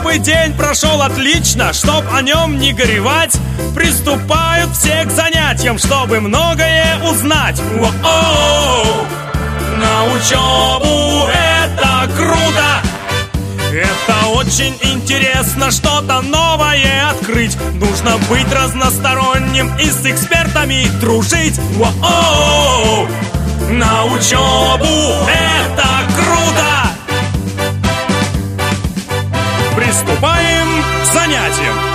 Чтобы день прошел отлично, чтоб о нем не горевать Приступают все к занятиям, чтобы многое узнать О-о-о! На учебу это круто! Это очень интересно что-то новое открыть Нужно быть разносторонним и с экспертами дружить О-о-о! На учебу приступаем к занятиям.